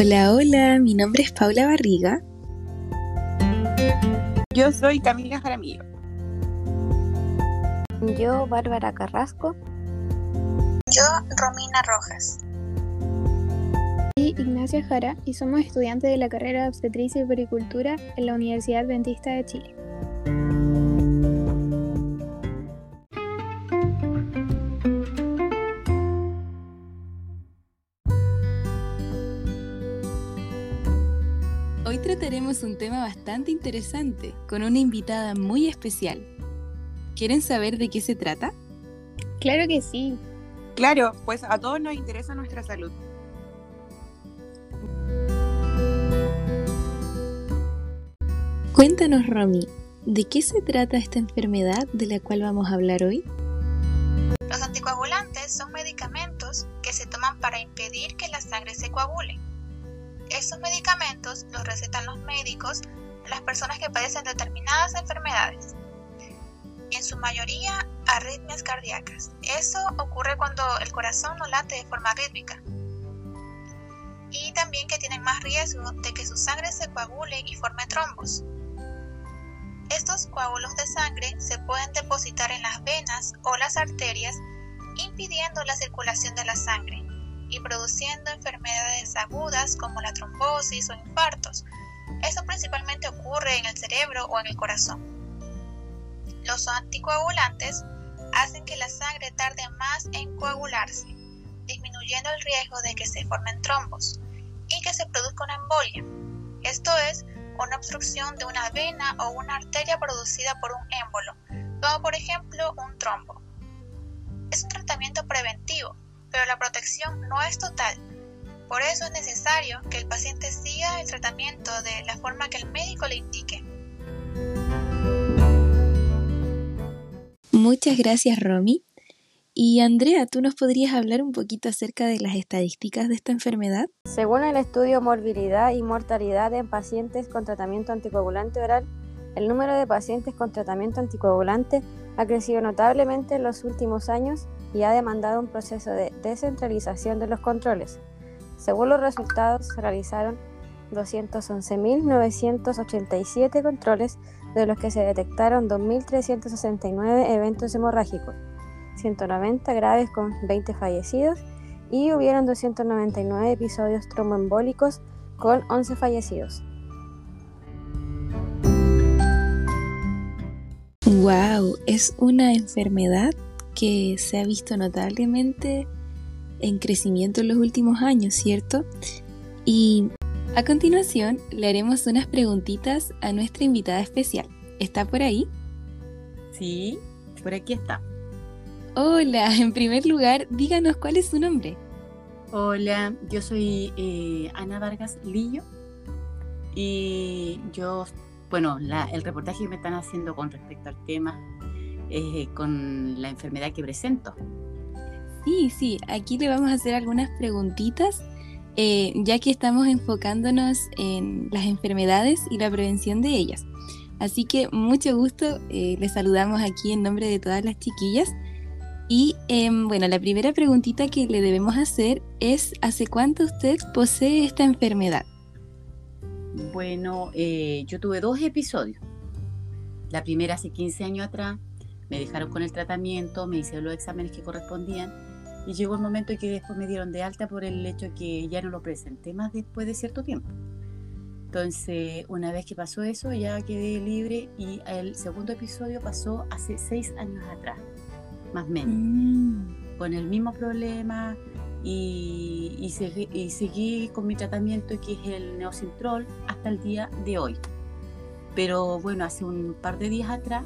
Hola, hola, mi nombre es Paula Barriga. Yo soy Camila Jaramillo. Yo, Bárbara Carrasco. Yo, Romina Rojas. Y Ignacia Jara y somos estudiantes de la carrera de Obstetricia y Pericultura en la Universidad Adventista de Chile. Trataremos un tema bastante interesante con una invitada muy especial. ¿Quieren saber de qué se trata? Claro que sí. Claro, pues a todos nos interesa nuestra salud. Cuéntanos, Romy, ¿de qué se trata esta enfermedad de la cual vamos a hablar hoy? Los anticoagulantes son medicamentos que se toman para impedir que la sangre se coagule. Estos medicamentos los recetan los médicos a las personas que padecen determinadas enfermedades. En su mayoría, arritmias cardíacas. Eso ocurre cuando el corazón no late de forma rítmica. Y también que tienen más riesgo de que su sangre se coagule y forme trombos. Estos coágulos de sangre se pueden depositar en las venas o las arterias, impidiendo la circulación de la sangre y produciendo enfermedades agudas como la trombosis o infartos. Esto principalmente ocurre en el cerebro o en el corazón. Los anticoagulantes hacen que la sangre tarde más en coagularse, disminuyendo el riesgo de que se formen trombos y que se produzca una embolia. Esto es una obstrucción de una vena o una arteria producida por un émbolo, como por ejemplo un trombo. Es un tratamiento preventivo, pero la protección no es total. Por eso es necesario que el paciente siga el tratamiento de la forma que el médico le indique. Muchas gracias, Romy. Y Andrea, ¿tú nos podrías hablar un poquito acerca de las estadísticas de esta enfermedad? Según el estudio Morbilidad y Mortalidad en pacientes con tratamiento anticoagulante oral, el número de pacientes con tratamiento anticoagulante ha crecido notablemente en los últimos años y ha demandado un proceso de descentralización de los controles. Según los resultados, se realizaron 211.987 controles, de los que se detectaron 2.369 eventos hemorrágicos, 190 graves con 20 fallecidos y hubieron 299 episodios tromboembólicos con 11 fallecidos. ¡Wow! Es una enfermedad que se ha visto notablemente en crecimiento en los últimos años, ¿cierto? Y a continuación le haremos unas preguntitas a nuestra invitada especial. ¿Está por ahí? Sí, por aquí está. Hola, en primer lugar, díganos cuál es su nombre. Hola, yo soy eh, Ana Vargas Lillo y yo, bueno, el reportaje que me están haciendo con respecto al tema es con la enfermedad que presento. Sí, sí, aquí le vamos a hacer algunas preguntitas, eh, ya que estamos enfocándonos en las enfermedades y la prevención de ellas. Así que mucho gusto, eh, les saludamos aquí en nombre de todas las chiquillas. Y em, bueno, la primera preguntita que le debemos hacer es, ¿hace cuánto usted posee esta enfermedad? Bueno, eh, yo tuve dos episodios. La primera hace 15 años atrás, me dejaron con el tratamiento, me hicieron los exámenes que correspondían y llegó el momento en que después me dieron de alta por el hecho que ya no lo presenté más después de cierto tiempo. Entonces, una vez que pasó eso, ya quedé libre y el segundo episodio pasó hace seis años atrás más o menos, mm. con el mismo problema y, y, seguí, con mi tratamiento que es el neocintrol hasta el día de hoy. Pero bueno, hace un par de días atrás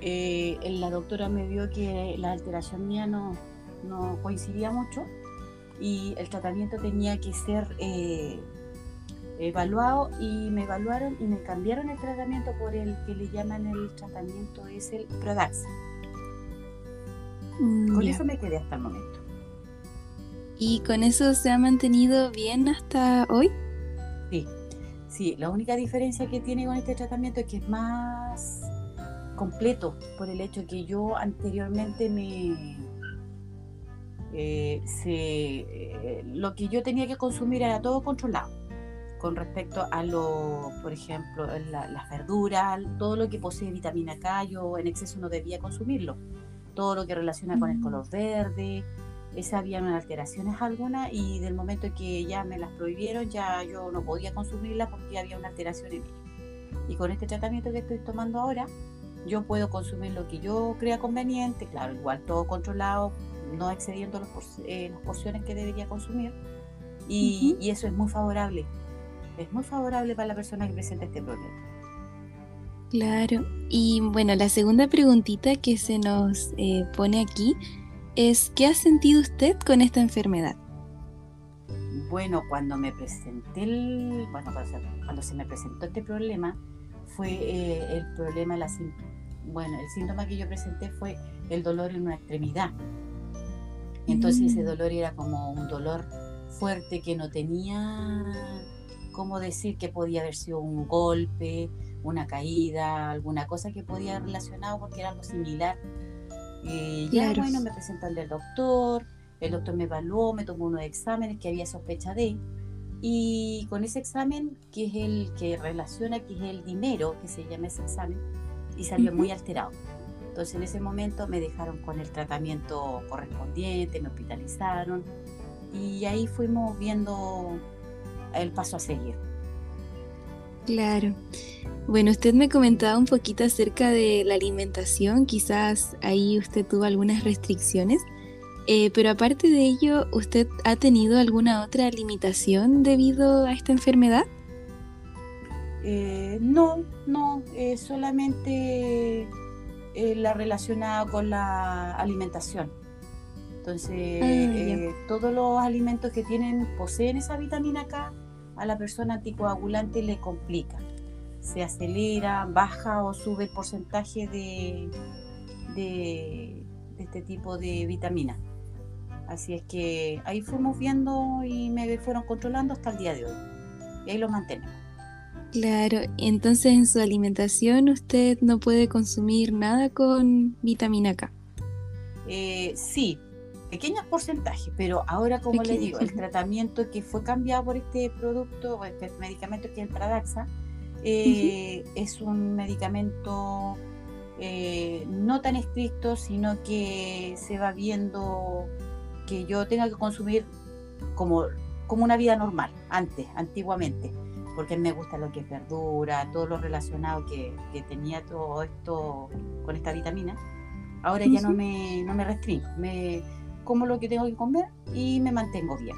eh, la doctora me vio que la alteración mía no, no coincidía mucho y el tratamiento tenía que ser eh, evaluado y me evaluaron y me cambiaron el tratamiento por el que le llaman el tratamiento es el Prodax. Mm, con eso me quedé hasta el momento. ¿Y con eso se ha mantenido bien hasta hoy? Sí, sí. La única diferencia que tiene con este tratamiento es que es más completo por el hecho que yo anteriormente me, eh, se, lo que yo tenía que consumir era todo controlado con respecto a lo, por ejemplo, las verduras, todo lo que posee vitamina K, yo en exceso no debía consumirlo. Todo lo que relaciona con el color verde, esa habían alteraciones algunas y del momento que ya me las prohibieron ya yo no podía consumirlas porque había una alteración en ellas. Y con este tratamiento que estoy tomando ahora, yo puedo consumir lo que yo crea conveniente, claro, igual todo controlado, no excediendo eh, las porciones que debería consumir. Y, y, eso es muy favorable, es muy favorable para la persona que presenta este problema. Claro, y bueno, la segunda preguntita que se nos eh, pone aquí es, ¿qué ha sentido usted con esta enfermedad? Bueno, cuando me presenté, el, bueno, cuando se me presentó este problema, fue eh, el problema, la, bueno, el síntoma que yo presenté fue el dolor en una extremidad. Entonces ese mm. dolor era como un dolor fuerte que no tenía cómo decir que podía haber sido un golpe, una caída, alguna cosa que podía relacionado porque era algo similar y ya bueno, me presentan al doctor, el doctor me evaluó, me tomó unos exámenes que había sospecha de, y con ese examen, que es el que relaciona, que es el dinero, que se llama ese examen, y salió muy alterado. Entonces en ese momento me dejaron con el tratamiento correspondiente, me hospitalizaron, y ahí fuimos viendo el paso a seguir. Claro. Bueno, usted me comentaba un poquito acerca de la alimentación, quizás ahí usted tuvo algunas restricciones, eh, pero aparte de ello, ¿usted ha tenido alguna otra limitación debido a esta enfermedad? Eh, no, no, solamente eh, la relacionada con la alimentación. Entonces, ah, todos los alimentos que tienen, poseen esa vitamina K, a la persona anticoagulante le complica se acelera, baja o sube el porcentaje de, de, este tipo de vitamina. Así es que ahí fuimos viendo y me fueron controlando hasta el día de hoy. Y ahí lo mantenemos. Claro, entonces en su alimentación usted no puede consumir nada con vitamina K. Eh, sí, pequeños porcentajes, pero ahora como le digo, el tratamiento que fue cambiado por este producto, este medicamento que es el Pradaxa, eh, es un medicamento eh, no tan estricto, sino que se va viendo que yo tenga que consumir como, como una vida normal, antes, antiguamente, porque me gusta lo que es verdura, todo lo relacionado que, tenía todo esto con esta vitamina. Ahora ya no me, no me restringo, me como lo que tengo que comer y me mantengo bien.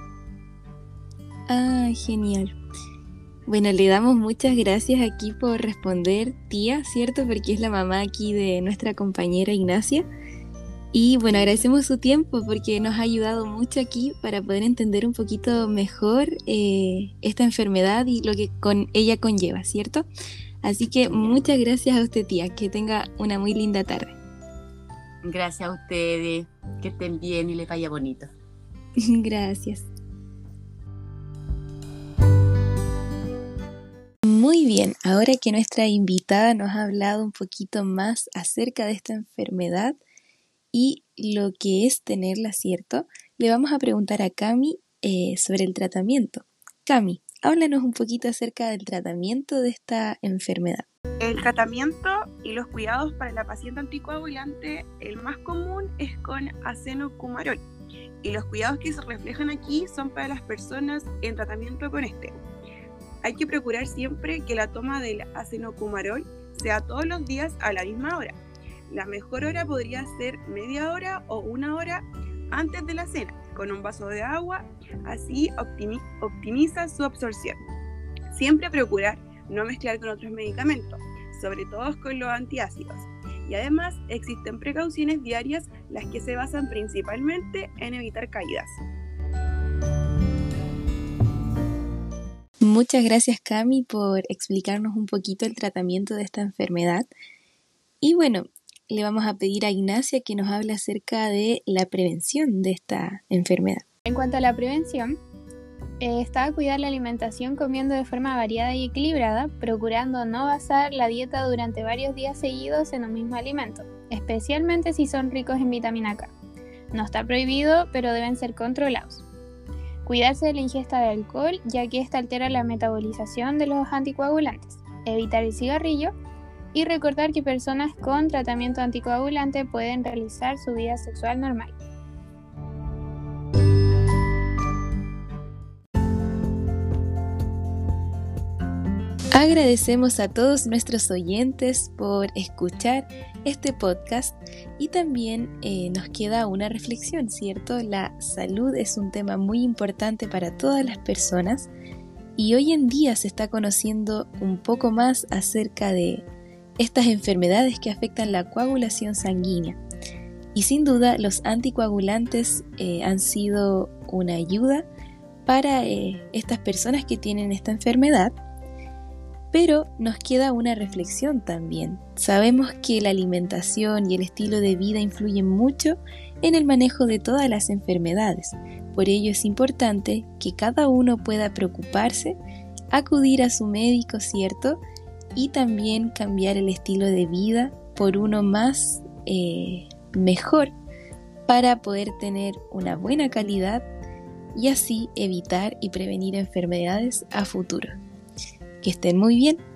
Ah, genial. Bueno, le damos muchas gracias aquí por responder, tía, ¿cierto? Porque es la mamá aquí de nuestra compañera Ignacia. Y bueno, agradecemos su tiempo porque nos ha ayudado mucho aquí para poder entender un poquito mejor eh, esta enfermedad y lo que con ella conlleva, ¿cierto? Así que muchas gracias a usted, tía. Que tenga una muy linda tarde. Gracias a ustedes. Que estén bien y les vaya bonito. gracias. Muy bien, ahora que nuestra invitada nos ha hablado un poquito más acerca de esta enfermedad y lo que es tenerla, ¿cierto? Le vamos a preguntar a Cami eh, sobre el tratamiento. Cami, háblanos un poquito acerca del tratamiento de esta enfermedad. El tratamiento y los cuidados para la paciente anticoagulante, el más común es con acenocumarol. Y los cuidados que se reflejan aquí son para las personas en tratamiento con este. Hay que procurar siempre que la toma del acenocumarol sea todos los días a la misma hora. La mejor hora podría ser media hora o una hora antes de la cena, con un vaso de agua, así optimiza su absorción. Siempre procurar no mezclar con otros medicamentos, sobre todo con los antiácidos. Y además existen precauciones diarias las que se basan principalmente en evitar caídas. Muchas gracias Cami por explicarnos un poquito el tratamiento de esta enfermedad. Y bueno, le vamos a pedir a Ignacia que nos hable acerca de la prevención de esta enfermedad. En cuanto a la prevención, eh, está a cuidar la alimentación comiendo de forma variada y equilibrada, procurando no basar la dieta durante varios días seguidos en un mismo alimento, especialmente si son ricos en vitamina K. No está prohibido, pero deben ser controlados. Cuidarse de la ingesta de alcohol, ya que esta altera la metabolización de los anticoagulantes. Evitar el cigarrillo y recordar que personas con tratamiento anticoagulante pueden realizar su vida sexual normal. Agradecemos a todos nuestros oyentes por escuchar este podcast y también eh, nos queda una reflexión, ¿cierto? La salud es un tema muy importante para todas las personas y hoy en día se está conociendo un poco más acerca de estas enfermedades que afectan la coagulación sanguínea. Y sin duda los anticoagulantes eh, han sido una ayuda para eh, estas personas que tienen esta enfermedad pero nos queda una reflexión también. Sabemos que la alimentación y el estilo de vida influyen mucho en el manejo de todas las enfermedades. Por ello es importante que cada uno pueda preocuparse, acudir a su médico, ¿cierto? Y también cambiar el estilo de vida por uno más eh, mejor para poder tener una buena calidad y así evitar y prevenir enfermedades a futuro. Que estén muy bien.